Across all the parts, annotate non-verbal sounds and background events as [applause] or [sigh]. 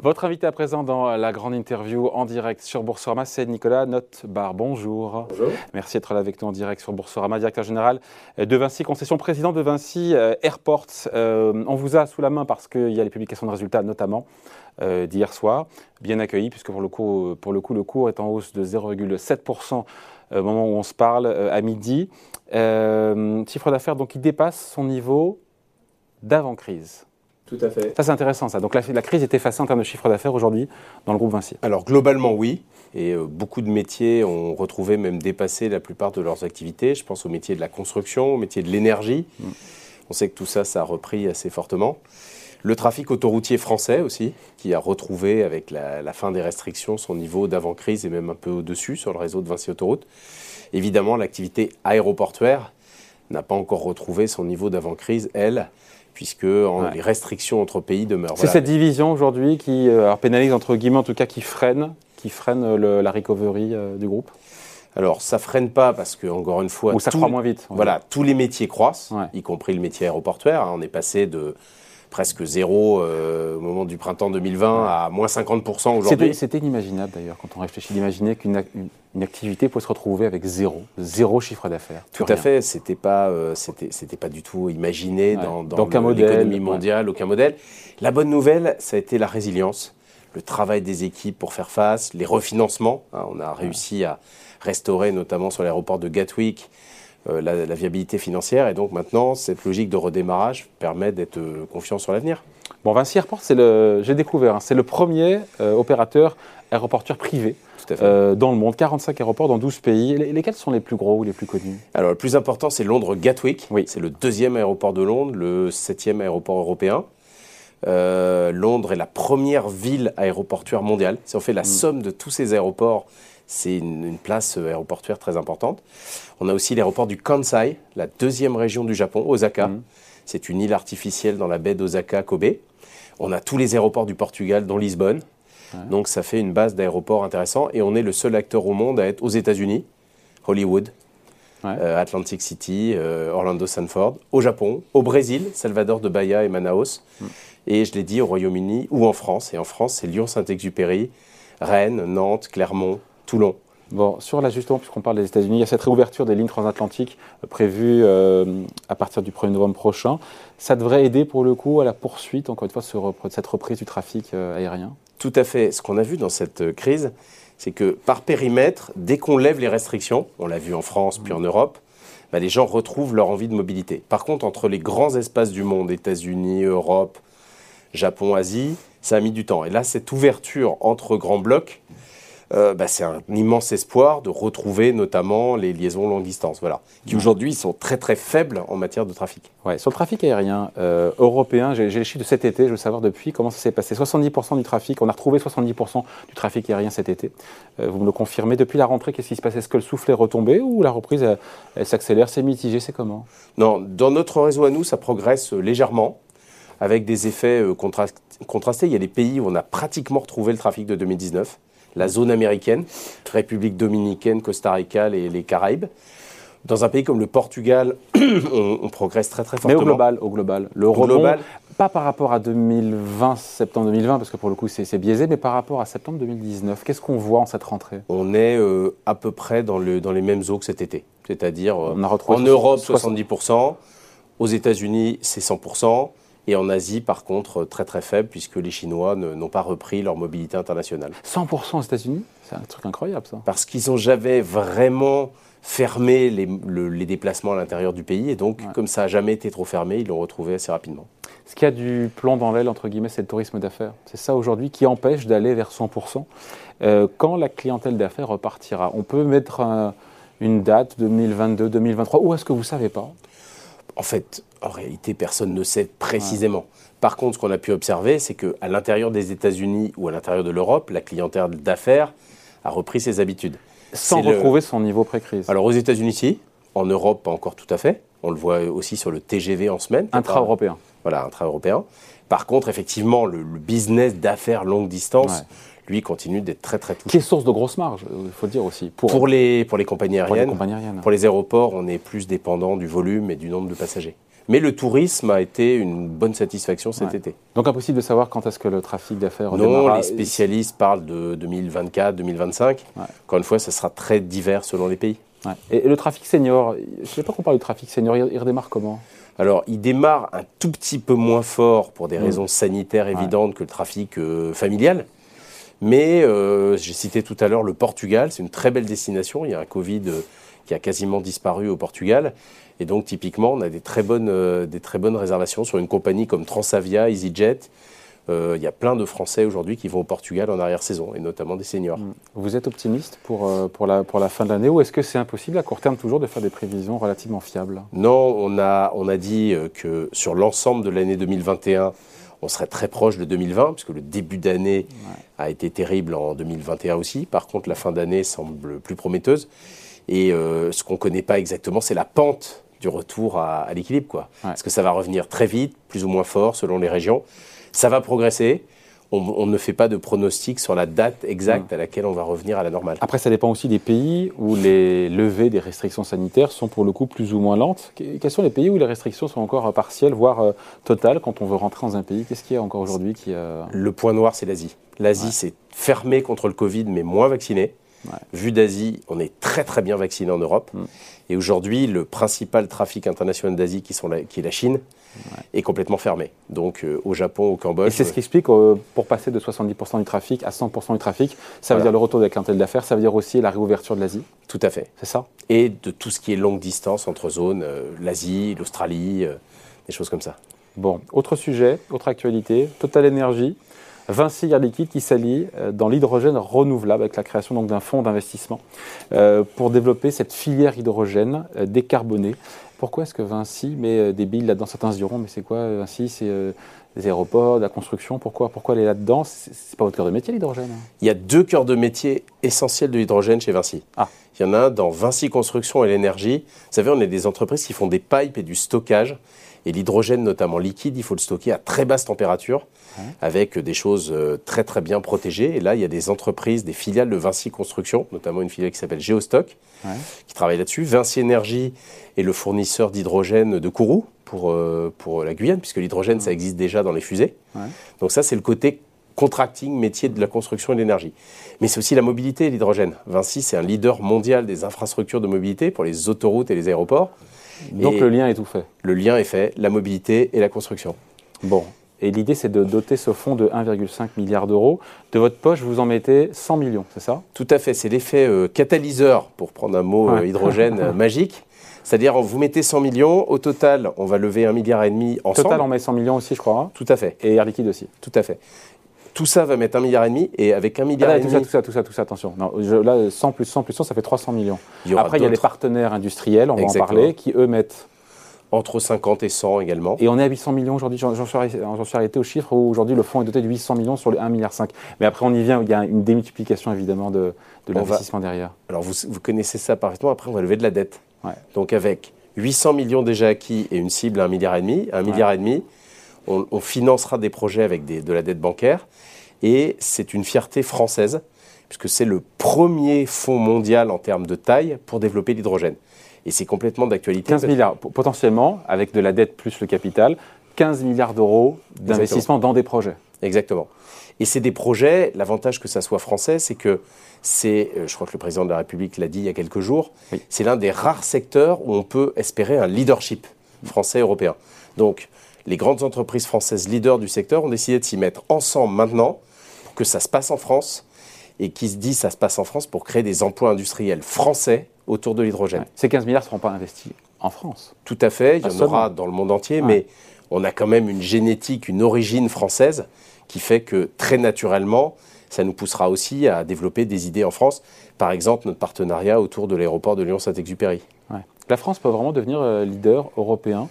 Votre invité à présent dans la grande interview en direct sur Boursorama, c'est Nicolas Notbar. Bonjour. Bonjour. Merci d'être là avec nous en direct sur Boursorama, directeur général de Vinci Concession, président de Vinci euh, Airports. Euh, on vous a sous la main parce qu'il y a les publications de résultats, notamment euh, d'hier soir. Bien accueilli, puisque pour le, coup, pour le coup, le cours est en hausse de 0,7% au moment où on se parle, à midi. chiffre d'affaires donc qui dépasse son niveau d'avant-crise. Tout à fait. Ça, c'est intéressant, ça. Donc, la, la, crise est effacée en termes de chiffre d'affaires aujourd'hui dans le groupe Vinci Alors, globalement, oui. Et euh, beaucoup de métiers ont retrouvé, même dépassé la plupart de leurs activités. Je pense aux métiers de la construction, aux métiers de l'énergie. Mm. On sait que tout ça, ça a repris assez fortement. Le trafic autoroutier français aussi, qui a retrouvé, avec la, la fin des restrictions, son niveau d'avant-crise et même un peu au-dessus sur le réseau de Vinci Autoroute. Évidemment, l'activité aéroportuaire n'a pas encore retrouvé son niveau d'avant-crise, elle puisque les restrictions entre pays demeurent. C'est cette division aujourd'hui qui euh, pénalise, entre guillemets, en tout cas, qui freine, qui freine euh, la recovery euh, du groupe alors, ça freine pas parce que, encore une fois. Ou ça croît moins vite. Voilà, tous les métiers croissent, y compris le métier aéroportuaire. Hein. On est passé de presque zéro euh, au moment du printemps 2020 à moins 50% aujourd'hui. C'était inimaginable d'ailleurs quand on réfléchit d'imaginer qu'une une, activité peut se retrouver avec zéro, zéro chiffre d'affaires. Tout à fait, c'était pas, euh, c'était pas du tout imaginé dans, dans l'économie mondiale, aucun modèle. La bonne nouvelle, ça a été la résilience, le travail des équipes pour faire face, les refinancements. Hein. on a réussi à restaurer notamment sur l'aéroport de Gatwick euh, la, viabilité financière. Et donc maintenant, cette logique de redémarrage permet d'être euh, confiant sur l'avenir. Bon, Vinci Airport, c'est le, j'ai découvert, hein, c'est le premier euh, opérateur aéroportuaire privé dans le monde. 45 aéroports dans 12 pays. lesquels sont les plus gros ou les plus connus? Alors, le plus important, c'est Londres Gatwick. Oui. C'est le deuxième aéroport de Londres, le septième aéroport européen. Londres est la première ville aéroportuaire mondiale. Si on fait la mm. somme de tous ces aéroports, c'est une, place aéroportuaire très importante. On a aussi l'aéroport du Kansai, la deuxième région du Japon, Osaka. Mhm. C'est une île artificielle dans la baie d'Osaka, Kobe. On a tous les aéroports du Portugal, dont Lisbonne. Donc ça fait une base d'aéroports intéressant. Et on est le seul acteur au monde à être aux États-Unis, Hollywood, euh, Atlantic City, euh, Orlando Sanford, au Japon, au Brésil, Salvador de Bahia et Manaus. Mm. Et je l'ai dit au Royaume-Uni ou en France. Et en France, c'est Lyon-Saint-Exupéry, Rennes, Nantes, Clermont, Toulon. Bon, sur l'ajustement, puisqu'on parle des États-Unis, il y a cette réouverture des lignes transatlantiques euh, prévue euh, à partir du 1er novembre prochain. Ça devrait aider pour le coup à la poursuite, encore une fois, sur cette reprise du trafic euh, aérien? Tout à fait. Ce qu'on a vu dans cette crise, c'est que par périmètre, dès qu'on lève les restrictions, on l'a vu en France puis en Europe, bah, les gens retrouvent leur envie de mobilité. Par contre, entre les grands espaces du monde, États-Unis, Europe, Japon, Asie, ça a mis du temps. Et là, cette ouverture entre grands blocs, euh, bah, c'est un immense espoir de retrouver notamment les liaisons longue distance, voilà, qui aujourd'hui sont très très faibles en matière de trafic. Ouais, sur le trafic aérien euh, européen, j'ai les chiffres de cet été, je veux savoir depuis comment ça s'est passé. 70% du trafic, on a retrouvé 70% du trafic aérien cet été. Euh, vous me le confirmez. Depuis la rentrée, qu'est-ce qui se passe? Est-ce que le souffle est retombé ou la reprise, elle, s'accélère C'est mitigé, c'est comment? Non, dans notre réseau à nous, ça progresse légèrement avec des effets contrastés. Il y a des pays où on a pratiquement retrouvé le trafic de 2019 la zone américaine, République dominicaine, Costa Rica, les, les Caraïbes. Dans un pays comme le Portugal, [clears throat] on, progresse très très fortement. Mais au global, au global, le global, pas par rapport à 2020, septembre 2020, parce que pour le coup c'est biaisé, mais par rapport à septembre 2019. Qu'est-ce qu'on voit en cette rentrée? On est euh, à peu près dans, le, dans les mêmes eaux que cet été. C'est-à-dire euh, en Europe 70%, aux États-Unis c'est 100%, et en Asie, par contre, très très faible, puisque les Chinois n'ont pas repris leur mobilité internationale. 100% aux États-Unis? C'est un truc incroyable, ça. Parce qu'ils n'ont jamais vraiment fermé les, déplacements à l'intérieur du pays, et donc, comme ça n'a jamais été trop fermé, ils l'ont retrouvé assez rapidement. Ce qui a du plomb dans l'aile, entre guillemets, c'est le tourisme d'affaires. C'est ça aujourd'hui qui empêche d'aller vers 100%. Euh, quand la clientèle d'affaires repartira, on peut mettre une date 2022, 2023, ou est-ce que vous ne savez pas? En fait, en réalité, personne ne sait précisément. Par contre, ce qu'on a pu observer, c'est qu'à l'intérieur des États-Unis ou à l'intérieur de l'Europe, la clientèle d'affaires a repris ses habitudes. Sans retrouver son niveau pré-crise. Alors aux États-Unis, si. En Europe, pas encore tout à fait. On le voit aussi sur le TGV en semaine. Intra-européen. Voilà, intra-européen. Par contre, effectivement, le, business d'affaires longue distance, lui, continue d'être très, très touché. Qui est source de grosses marges, il faut le dire aussi. Pour, les, pour, les compagnies aériennes, pour les compagnies aériennes. Pour les aéroports, on est plus dépendant du volume et du nombre de passagers. Mais le tourisme a été une bonne satisfaction cet été. Donc impossible de savoir quand est-ce que le trafic d'affaires Non, les spécialistes parlent de 2024, 2025. Encore une fois, ça sera très divers selon les pays. Et, le trafic senior, je ne sais pas qu'on parle du trafic senior, il, redémarre comment? Alors, il démarre un tout petit peu moins fort pour des mm. raisons sanitaires évidentes que le trafic euh, familial. Mais euh, j'ai cité tout à l'heure le Portugal, c'est une très belle destination. Il y a un Covid euh, qui a quasiment disparu au Portugal. Et donc, typiquement, on a des très bonnes, des très bonnes réservations sur une compagnie comme Transavia, EasyJet, euh, il y a plein de Français aujourd'hui qui vont au Portugal en arrière-saison, et notamment des seniors. Mm. Vous êtes optimiste pour, euh, pour, la, pour la fin de l'année, ou est-ce que c'est impossible à court terme toujours de faire des prévisions relativement fiables? Non, on a, on a dit euh, que sur l'ensemble de l'année 2021, on serait très proche de 2020, puisque le début d'année a été terrible en 2021 aussi. Par contre, la fin d'année semble plus prometteuse. Et ce qu'on ne connaît pas exactement, c'est la pente du retour à, l'équilibre. Quoi. Est-ce que ça va revenir très vite, plus ou moins fort selon les régions ça va progresser. On, ne fait pas de pronostic sur la date exacte à laquelle on va revenir à la normale. Après, ça dépend aussi des pays où les levées des restrictions sanitaires sont pour le coup plus ou moins lentes. Quels sont les pays où les restrictions sont encore partielles, voire euh, totales, quand on veut rentrer dans un pays? Qu'est-ce qu'il y a encore aujourd'hui qui Le point noir, c'est l'Asie. L'Asie, c'est fermé contre le Covid, mais moins vacciné. Vu d'Asie, on est très très bien vacciné en Europe. Mm. Et aujourd'hui, le principal trafic international d'Asie, qui, qui est la Chine, est complètement fermé. Donc euh, au Japon, au Cambodge. Et c'est ce qui explique, euh, pour passer de 70% du trafic à 100% du trafic, ça veut dire le retour de la clientèle d'affaires, ça veut dire aussi la réouverture de l'Asie Tout à fait. C'est ça? Et de tout ce qui est longue distance entre zones, euh, l'Asie, l'Australie, des choses comme ça. Bon, autre sujet, autre actualité, Total Energy. Vinci Air Liquide qui s'allie dans l'hydrogène renouvelable avec la création d'un fonds d'investissement pour développer cette filière hydrogène décarbonée. Pourquoi est-ce que Vinci met euh, des billes là-dedans? Certains se diront, mais c'est quoi euh, Vinci? C'est euh, des aéroports, de la construction? Pourquoi, pourquoi elle est là-dedans? C'est pas votre cœur de métier, l'hydrogène hein? Il y a deux cœurs de métier essentiels de l'hydrogène chez Vinci. Ah. Il y en a un dans Vinci Construction et l'énergie. Vous savez, on est des entreprises qui font des pipes et du stockage. Et l'hydrogène, notamment liquide, il faut le stocker à très basse température, avec des choses très très bien protégées. Et là, il y a des entreprises, des filiales de Vinci Construction, notamment une filiale qui s'appelle Geostock, qui travaille là-dessus. Vinci Énergie est le fournisseur d'hydrogène de Kourou pour, euh, pour la Guyane, puisque l'hydrogène, ça existe déjà dans les fusées. Donc ça, c'est le côté contracting, métier de la construction et de l'énergie. Mais c'est aussi la mobilité, l'hydrogène. Vinci, c'est un leader mondial des infrastructures de mobilité pour les autoroutes et les aéroports. Donc le lien est tout fait. Le lien est fait, la mobilité et la construction. Bon, et l'idée, c'est de doter ce fonds de 1,5 milliard d'euros. De votre poche, vous en mettez 100 millions, c'est ça? Tout à fait. C'est l'effet euh, catalyseur, pour prendre un mot euh, hydrogène euh, [laughs] magique. C'est-à-dire, vous mettez 100 millions, au total, on va lever 1,5 milliard et demi ensemble. Total, on met 100 millions aussi, je crois. Hein? Tout à fait. Et Air Liquide aussi. Tout à fait. Tout ça va mettre 1,5 milliard et demi, et avec 1 milliard ah et demi... Tout ça, tout ça, tout ça, attention. Non, là, 100 plus 100 plus 100, ça fait 300 millions. Après, il y a les partenaires industriels, on va en parler, qui eux mettent entre 50 et 100 également. Et on est à 800 millions aujourd'hui. J'en suis, arrêté au chiffre où aujourd'hui le fonds est doté de 800 millions sur les 1,5 milliard. Mais après, on y vient, il y a une démultiplication évidemment de, l'investissement derrière. Alors vous, connaissez ça parfaitement. Après, on va lever de la dette. Donc avec 800 millions déjà acquis et une cible à 1,5 milliard, 1,5 milliard, et demi, on, financera des projets avec de la dette bancaire. Et c'est une fierté française, puisque c'est le premier fonds mondial en termes de taille pour développer l'hydrogène. Et c'est complètement d'actualité. 15 milliards, potentiellement, avec de la dette plus le capital, 15 milliards d'euros d'investissement dans des projets. Exactement. Et c'est des projets, l'avantage que ça soit français, c'est que c'est, euh, je crois que le président de la République l'a dit il y a quelques jours, c'est l'un des rares secteurs où on peut espérer un leadership français-européen. Donc, les grandes entreprises françaises leaders du secteur ont décidé de s'y mettre ensemble maintenant pour que ça se passe en France et qui se dit ça se passe en France pour créer des emplois industriels français autour de l'hydrogène. Ces 15 milliards ne seront pas investis en France Tout à fait, il y en aura dans le monde entier, mais on a quand même une génétique, une origine française qui fait que très naturellement, ça nous poussera aussi à développer des idées en France. Par exemple, notre partenariat autour de l'aéroport de Lyon-Saint-Exupéry. La France peut vraiment devenir euh, leader européen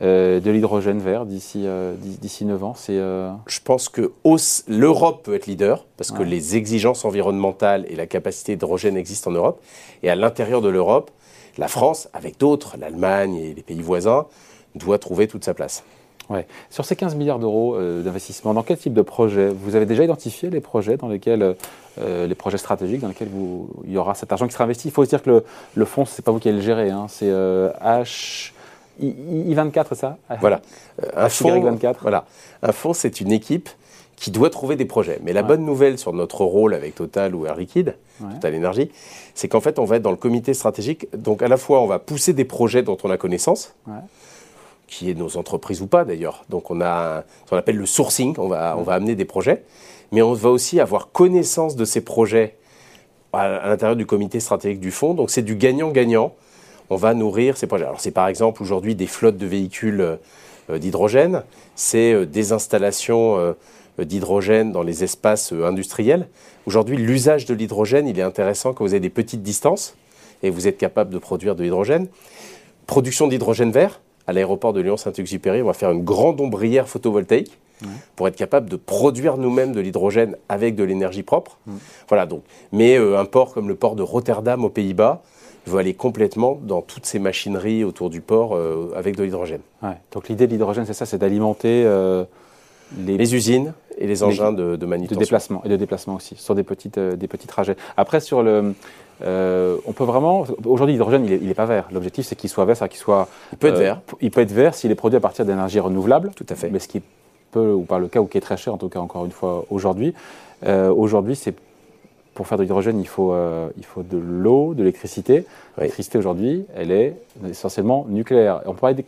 euh, de l'hydrogène vert d'ici euh, d'ici 9 ans c'est, euh, Je pense que l'Europe peut être leader parce que les exigences environnementales et la capacité d'hydrogène existent en Europe. Et à l'intérieur de l'Europe, la France, avec d'autres, l'Allemagne et les pays voisins, doit trouver toute sa place. Ouais. Sur ces 15 milliards d'euros d'investissement, dans quel type de projet? Vous avez déjà identifié les projets dans lesquels, les projets stratégiques dans lesquels vous, il y aura cet argent qui sera investi? Il faut se dire que le, le fonds, ce n'est pas vous qui allez le gérer, hein. c'est H, I24, ça? Voilà. Un fonds, 24. Voilà. Un fonds, c'est une équipe qui doit trouver des projets. Mais la bonne nouvelle sur notre rôle avec Total ou Air Liquide, Total Energy, c'est qu'en fait, on va être dans le comité stratégique. Donc, à la fois, on va pousser des projets dont on a connaissance, qui est nos entreprises ou pas d'ailleurs. Donc, on a ce qu'on appelle le sourcing, on va, on va amener des projets. Mais on va aussi avoir connaissance de ces projets à, l'intérieur du comité stratégique du fonds. Donc, c'est du gagnant-gagnant. On va nourrir ces projets. Alors, c'est par exemple aujourd'hui des flottes de véhicules euh, d'hydrogène, c'est euh, des installations euh, euh, d'hydrogène dans les espaces euh, industriels. Aujourd'hui, l'usage de l'hydrogène, il est intéressant quand vous avez des petites distances et vous êtes capable de produire de l'hydrogène. Production d'hydrogène vert, à l'aéroport de Lyon-Saint-Exupéry, on va faire une grande ombrière photovoltaïque pour être capable de produire nous-mêmes de l'hydrogène avec de l'énergie propre. Voilà donc. Mais euh, un port comme le port de Rotterdam aux Pays-Bas veut aller complètement dans toutes ces machineries autour du port avec de l'hydrogène. Donc l'idée de l'hydrogène, c'est ça, c'est d'alimenter les, usines et les engins de, de, manutention. De déplacement, et de déplacement aussi, sur des, petites, euh, des petits trajets. Après, sur le, euh, on peut vraiment. Aujourd'hui, l'hydrogène, il n'est pas vert. L'objectif, c'est qu'il soit vert, c'est qu'il soit. Il peut être euh, vert. Il peut être vert s'il est produit à partir d'énergie renouvelable. Tout à fait. Mais ce qui peut, ou par le cas, ou qui est très cher, en tout cas, encore une fois, aujourd'hui. aujourd'hui, c'est pour faire de l'hydrogène, il faut, euh, il faut de l'eau, de l'électricité. L'électricité aujourd'hui, elle est essentiellement nucléaire. On peut parler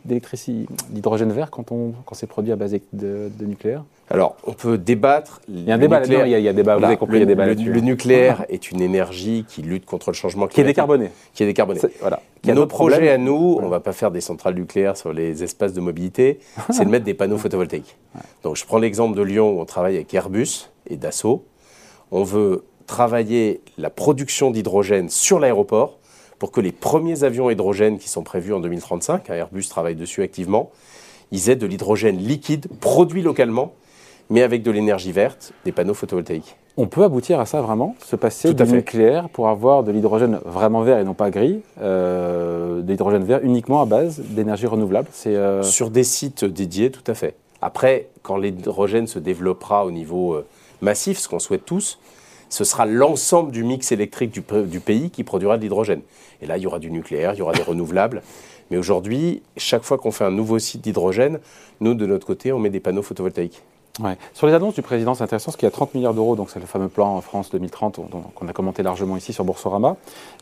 d'hydrogène vert quand, on, quand c'est produit à base de, nucléaire? Alors, on peut débattre. Il y a un débat là-dedans, il, y a débat, vous avez compris, le, il y a débat Le, le nucléaire est une énergie qui lutte contre le changement climatique. Qui est décarbonée. Qui est décarbonée. voilà. Nos projets à nous, on ne va pas faire des centrales nucléaires sur les espaces de mobilité, [laughs] c'est de mettre des panneaux photovoltaïques. Donc, je prends l'exemple de Lyon où on travaille avec Airbus et Dassault. On veut travailler la production d'hydrogène sur l'aéroport pour que les premiers avions hydrogène qui sont prévus en 2035, Airbus travaille dessus activement, ils aient de l'hydrogène liquide produit localement, mais avec de l'énergie verte, des panneaux photovoltaïques. On peut aboutir à ça vraiment, se passer du nucléaire pour avoir de l'hydrogène vraiment vert et non pas gris, euh, de l'hydrogène vert uniquement à base d'énergie renouvelable. C'est euh, Sur des sites dédiés, tout à fait. Après, quand l'hydrogène se développera au niveau euh, massif, ce qu'on souhaite tous, ce sera l'ensemble du mix électrique du, pays qui produira de l'hydrogène. Et là, il y aura du nucléaire, il y aura des [laughs] renouvelables. Mais aujourd'hui, chaque fois qu'on fait un nouveau site d'hydrogène, nous, de notre côté, on met des panneaux photovoltaïques. Sur les annonces du président, c'est intéressant parce qu'il y a 30 milliards d'euros, donc c'est le fameux plan France 2030 qu'on a commenté largement ici sur Boursorama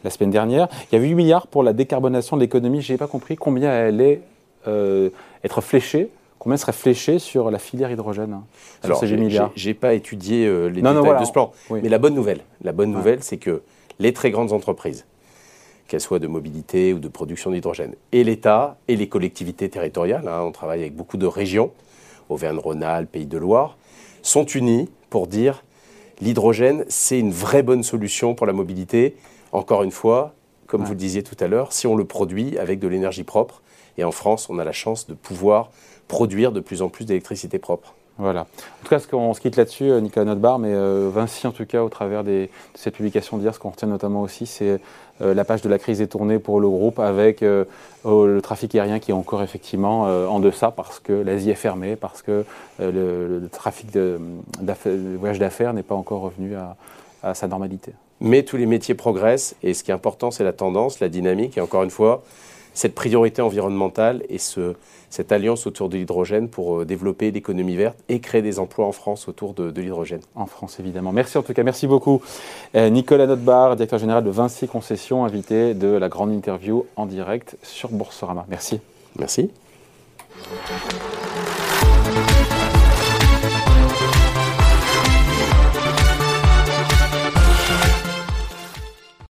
la semaine dernière. Il y avait 8 milliards pour la décarbonation de l'économie. Je n'ai pas compris combien elle allait euh, être fléchée combien serait fléché sur la filière hydrogène hein, Alors, j'ai pas étudié euh, les détails de ce plan, mais la bonne nouvelle, la bonne nouvelle, c'est que les très grandes entreprises, qu'elles soient de mobilité ou de production d'hydrogène, et l'État et les collectivités territoriales, hein, on travaille avec beaucoup de régions, Auvergne-Rhône-Alpes, Pays de Loire, sont unis pour dire l'hydrogène, c'est une vraie bonne solution pour la mobilité. Encore une fois, comme vous le disiez tout à l'heure, si on le produit avec de l'énergie propre, et en France, on a la chance de pouvoir produire de plus en plus d'électricité propre. Voilà. En tout cas, on se quitte là-dessus, euh, Nicolas Notbar, mais euh, Vinci, en tout cas, au travers des, de cette publication d'hier, ce qu'on retient notamment aussi, c'est euh, la page de la crise détournée pour le groupe avec oh, le trafic aérien qui est encore effectivement en deçà parce que l'Asie est fermée, parce que le, trafic de, voyage d'affaires n'est pas encore revenu à, à sa normalité. Mais tous les métiers progressent et ce qui est important, c'est la tendance, la dynamique. Et encore une fois, cette priorité environnementale et ce, cette alliance autour de l'hydrogène pour euh, développer l'économie verte et créer des emplois en France autour de, l'hydrogène. En France, évidemment. Merci en tout cas, merci beaucoup. Euh, Nicolas Notbar, directeur général de Vinci Concessions, invité de la grande interview en direct sur Boursorama. Merci. Merci.